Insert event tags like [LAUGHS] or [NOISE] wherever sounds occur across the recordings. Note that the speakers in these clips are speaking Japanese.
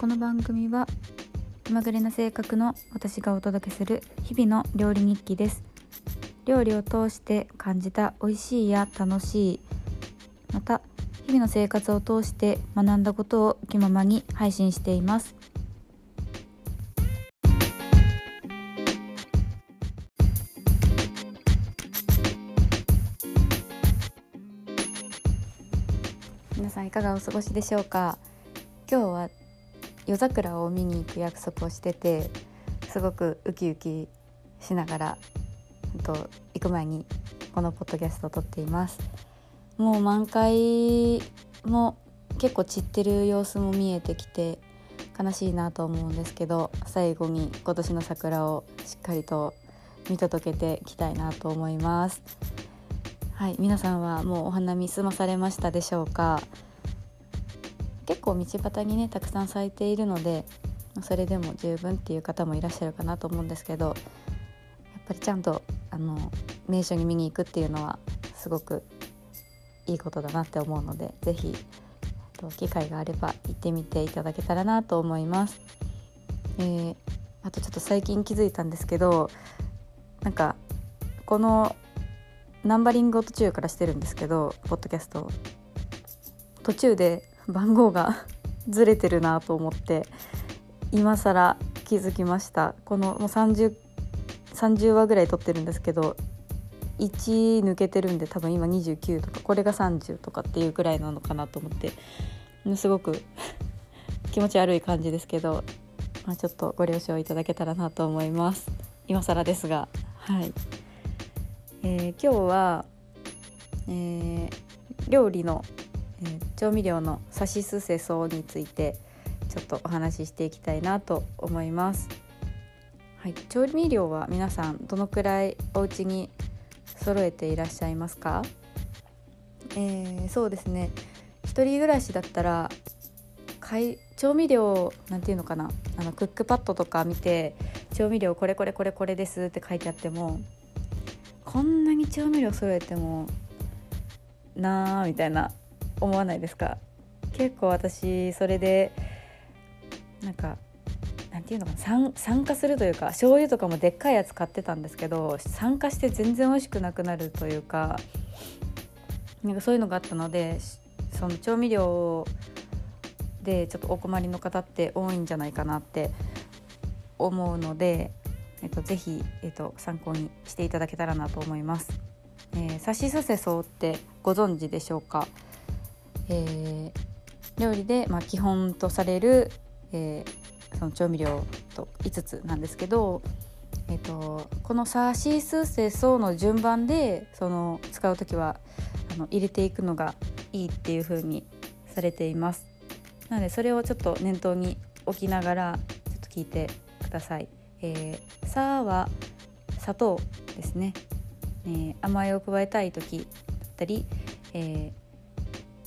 この番組は気まぐれな性格の私がお届けする日々の料理日記です。料理を通して感じた美味しいや楽しいまた日々の生活を通して学んだことを気ままに配信しています。皆さんいかがお過ごしでしょうか？今日は夜桜を見に行く約束をしててすごくウキウキしながらと行く前にこのポッドキャストを撮っています。もう満開も結構散ってる様子も見えてきて悲しいなと思うんですけど最後に今年の桜をしっかりと見届けていきたいなと思います。はい皆さんはもうお花見済まされましたでしょうか？結構道端にねたくさん咲いているのでそれでも十分っていう方もいらっしゃるかなと思うんですけどやっぱりちゃんとあの名所に見に行くっていうのはすごくいいことだなって思うので是非機会があれば行ってみていただけたらなと思います。えー、あとちょっと最近気づいたんですけどなんかこのナンバリングを途中からしてるんですけどポッドキャスト途中で番号が [LAUGHS] ずれてるなと思って今更気づきました。このもう 30, 30話ぐらい撮ってるんですけど1抜けてるんで多分今29とかこれが30とかっていうぐらいなのかなと思ってすごく [LAUGHS] 気持ち悪い感じですけど、まあ、ちょっとご了承いただけたらなと思います。今更ですがはい、えー、今日は、えー、料理の、えー、調味料のさしすせそについてちょっとお話ししていきたいなと思います。はい、調味料は皆さんどのくらいお家に揃えていらっしゃいますか、えー、そうですね。一人暮らしだったら調味料なんていうのかな？あのクックパッドとか見て調味料これこれこれこれですって書いてあってもこんなに調味料揃えてもなあみたいな思わないですか？結構私それでなんかなんていうのかな？酸化するというか醤油とかもでっかいやつ買ってたんですけど酸化して全然美味しくなくなるというかなんかそういうのがあったのでその調味料でちょっとお困りの方って多いんじゃないかなって思うので、えっと、ぜひ、えっと、参考にしていただけたらなと思います。えー、さしすせそうってご存知でしょうか、えー、料理で、まあ、基本とされる、えー、その調味料と5つなんですけど、えーと、このサーシースーセソーの順番でその使う時はあの入れていくのがいいっていう風にされています。なのでそれをちょっと念頭に置きながらちょっと聞いてください。えー、さは砂糖ですね、えー、甘いを加えたい時だったり、え、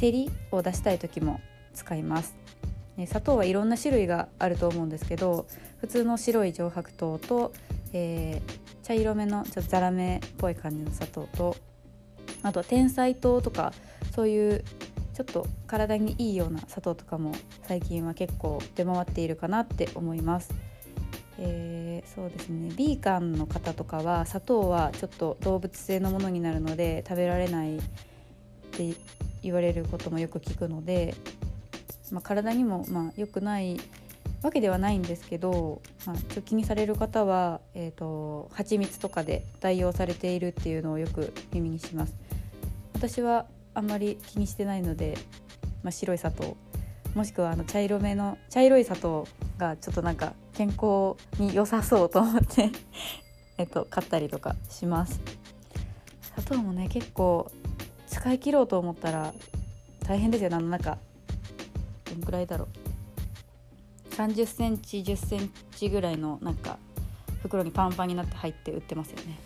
照りを出したい時も使います。砂糖はいろんな種類があると思うんですけど普通の白い上白糖と、えー、茶色めのちょっとザラメっぽい感じの砂糖とあと天才糖とかそういうちょっと体にいいような砂糖とかも最近は結構出回っているかなって思います。えー、そうですねビーカンの方とかは砂糖はちょっと動物性のものになるので食べられないって言われることもよく聞くのでまあ、体にもまあ良くないわけではないんですけど、まあ、ちょ気にされる方は、えーと、蜂蜜とかで代用されているっていうのをよく耳にします。私はあんまり気にしてないので、まあ、白い砂糖もしくはあの茶色めの茶色い砂糖がちょっとなんか健康に良さそうと思ってえっと買ったりとかします。砂糖もね結構使い切ろうと思ったら大変ですよ。あのなんかどんくらいだろう。30センチ10センチぐらいのなんか袋にパンパンになって入って売ってますよね。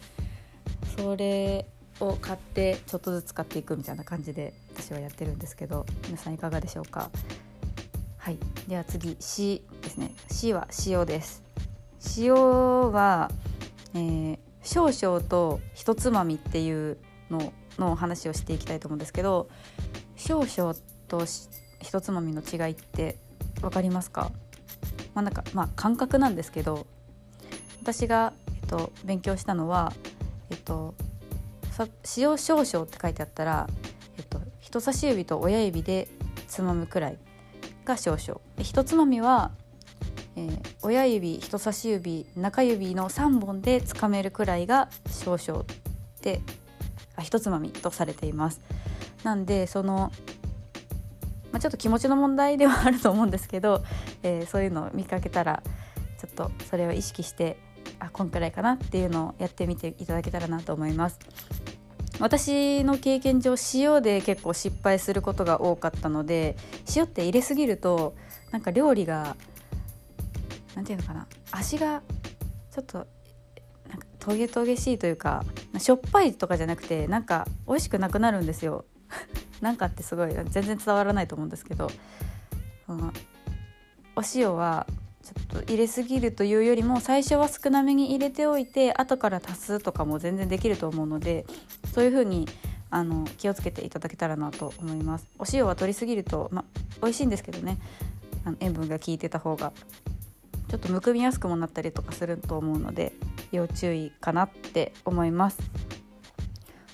それを買ってちょっとずつ買っていくみたいな感じで私はやってるんですけど皆さんいかがでしょうか？はい。では次 C ですね。C は塩です。塩は、えー、少々とひとつまみっていうのの話をしていきたいと思うんですけど少々とひとつまみの違いって分かりますか？まあなんかまあ感覚なんですけど私が、えっと、勉強したのは、えっと、塩少々って書いてあったら、えっと、人差し指と親指でつまむくらいが少々。一つまみは、えー、親指人差し指中指の3本でつかめるくらいが少々であ一つまみとされています。なんでその、まあ、ちょっと気持ちの問題ではあると思うんですけど、えー、そういうのを見かけたらちょっとそれを意識してあこんくらいかなっていうのをやってみていただけたらなと思います。私の経験上塩で結構失敗することが多かったので塩って入れすぎるとなんか料理が何て言うのかな味がちょっとトゲトゲしいというかしょっぱいとかじゃなくてなんか美味しくなくなるんですよ。[LAUGHS] なんかってすごい全然伝わらないと思うんですけど、うん、お塩はちょっと入れすぎるというよりも最初は少なめに入れておいて後から足すとかも全然できると思うのでそういう風にあの気をつけていただけたらなと思います。お塩は取りすぎると、ま、美味しいんですけどね。あの塩分が効いてた方がちょっとむくみやすくもなったりとかすると思うので要注意かなって思います。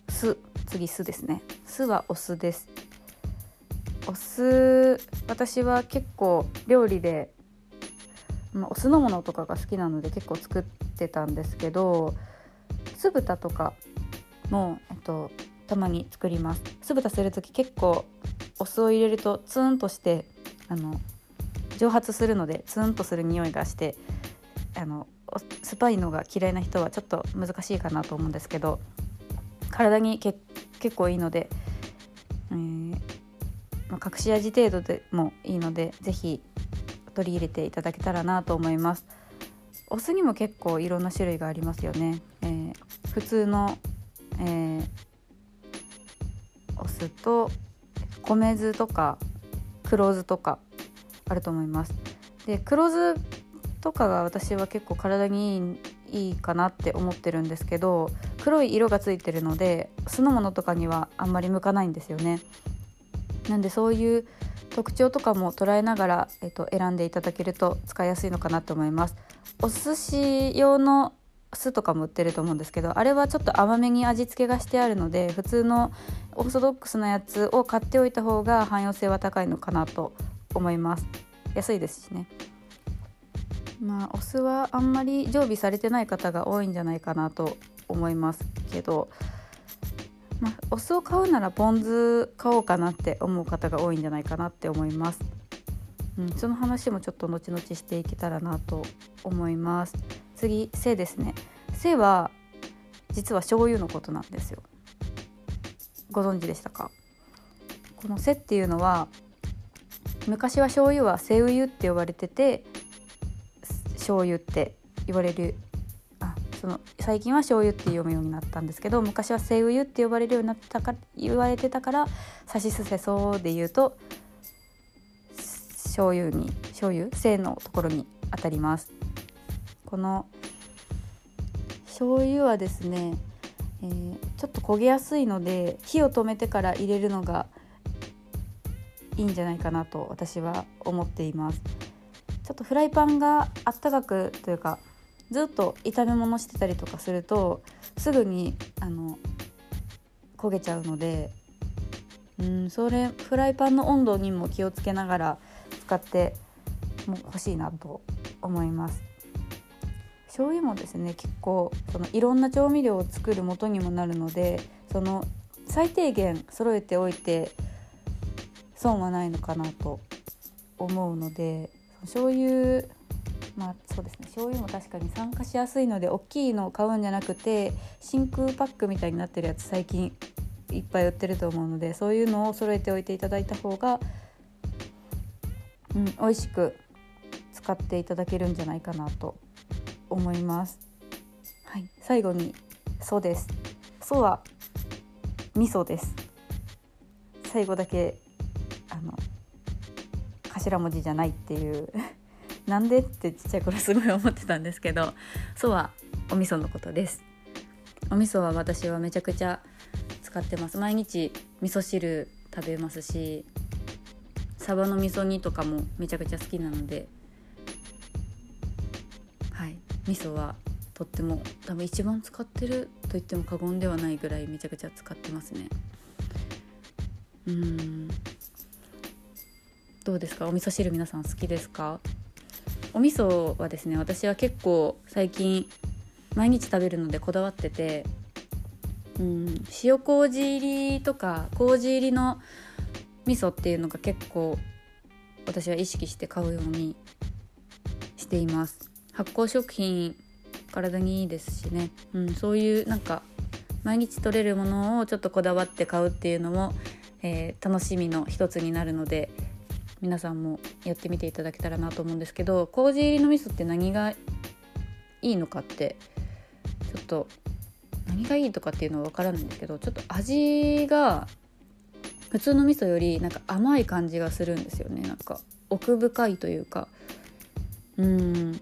酢次酢ですね。酢はお酢です。お酢私は結構料理でまあ、お酢の物とかが好きなので結構作ってたんですけど酢豚とかも、えっと、たまに作ります。酢豚する時結構お酢を入れるとツーンとしてあの蒸発するのでツーンとする匂いがしてあの酸っぱいのが嫌いな人はちょっと難しいかなと思うんですけど体にけ結構いいので、えーまあ、隠し味程度でもいいので是非取り入れていただけたらなと思います。お酢にも結構いろんな種類がありますよね、えー、普通の、えー、お酢と米酢とか黒酢とかあると思います。で黒酢とかが私は結構体にいいかなって思ってるんですけど黒い色がついてるので酢の物とかにはあんまり向かないんですよね。なんでそういう特徴とかも捉えながら、えっと、選んでいただけると使いやすいのかなと思います。お寿司用の酢とかも売ってると思うんですけどあれはちょっと甘めに味付けがしてあるので普通のオーソドックスなやつを買っておいた方が汎用性は高いのかなと思います。安いですしね。まあお酢はあんまり常備されてない方が多いんじゃないかなと思いますけどまあ、お酢を買うならポン酢買おうかなって思う方が多いんじゃないかなって思います、うん、その話もちょっと後々していけたらなと思います。次背ですね。背は実は醤油のことなんですよ。ご存知でしたか？この背っていうのは昔は醤油は背油って呼ばれてて醤油って言われるあその最近は醤油って読むようになったんですけど昔は背油って呼ばれるようになったか言われてたから「さしすせそう」で言うと醤油に醤油？性のところに当たります。この醤油はですね、えー、ちょっと焦げやすいので火を止めてから入れるのがいいんじゃないかなと私は思っています。ちょっとフライパンがあったかくというかずっと炒め物してたりとかするとすぐにあの焦げちゃうのでうんそれフライパンの温度にも気をつけながら使っても欲しいなと思います。醤油もですね結構そのいろんな調味料を作る元にもなるのでその最低限揃えておいて損はないのかなと思うので醤油まあそうですね醤油も確かに酸化しやすいので大きいのを買うんじゃなくて真空パックみたいになってるやつ最近いっぱい売ってると思うのでそういうのを揃えておいていただいた方が、うん、美味しく使っていただけるんじゃないかなと思います。はい、最後に「そう」です。そうは味噌です。最後だけ頭文字じゃないっていう。[LAUGHS] なんでってちっちゃい頃すごい思ってたんですけどそうはお味噌のことです。お味噌は私はめちゃくちゃ使ってます。毎日味噌汁食べますしサバの味噌煮とかもめちゃくちゃ好きなのではい。味噌はとっても多分一番使ってると言っても過言ではないぐらいめちゃくちゃ使ってますね。うん。どうですか？お味噌汁皆さん好きですか？お味噌はですね私は結構最近毎日食べるのでこだわっててうん塩麹入りとか麹入りの味噌っていうのが結構私は意識して買うようにしています。発酵食品体にいいですしね、うん、そういうなんか毎日取れるものをちょっとこだわって買うっていうのも、えー、楽しみの一つになるので皆さんもやってみていただけたらなと思うんですけど麹入りの味噌って何がいいのかってちょっと何がいいとかっていうのは分からないんですけどちょっと味が普通の味噌よりなんか甘い感じがするんですよね。なんか奥深いというか。うん。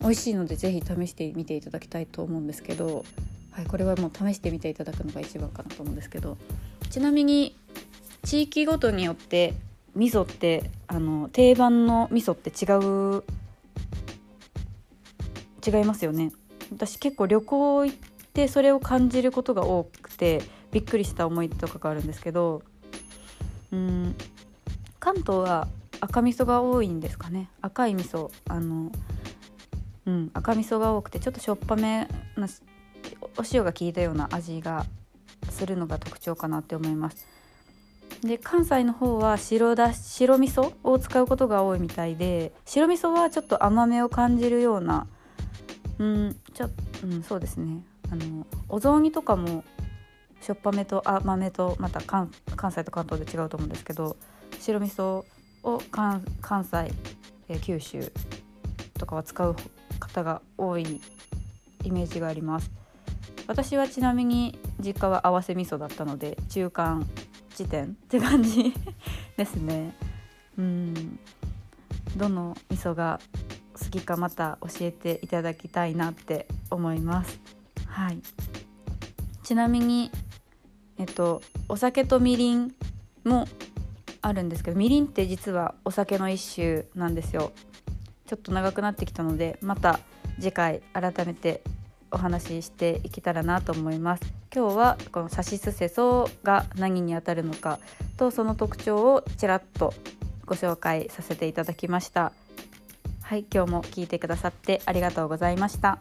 美味しいので是非試してみていただきたいと思うんですけど、はい、これはもう試してみていただくのが一番かなと思うんですけど。ちなみに地域ごとによって味噌ってあの定番の味噌って違う違いますよね。私結構旅行行ってそれを感じることが多くてびっくりした思いとかがあるんですけどうん関東は赤味噌が多いんですかね。赤い味噌あのうん赤味噌が多くてちょっとしょっぱめなお塩が効いたような味がするのが特徴かなって思います。で関西の方は白だ白味噌を使うことが多いみたいで白味噌はちょっと甘めを感じるようなうんちょ、うん、そうですね。あのお雑煮とかもしょっぱめと甘めとまた関西と関東で違うと思うんですけど白味噌を関西、え九州とかは使う方が多いイメージがあります。私はちなみに実家は合わせ味噌だったので中間地点って感じですね。うん。どの味噌が好きかまた教えていただきたいなって思います。はい。ちなみにえっとお酒とみりんもあるんですけどみりんって実はお酒の一種なんですよ。ちょっと長くなってきたのでまた次回改めてお話ししていけたらなと思います。今日はこのさしすせそが何にあたるのかとその特徴をちらっとご紹介させていただきました。はい今日も聞いてくださってありがとうございました。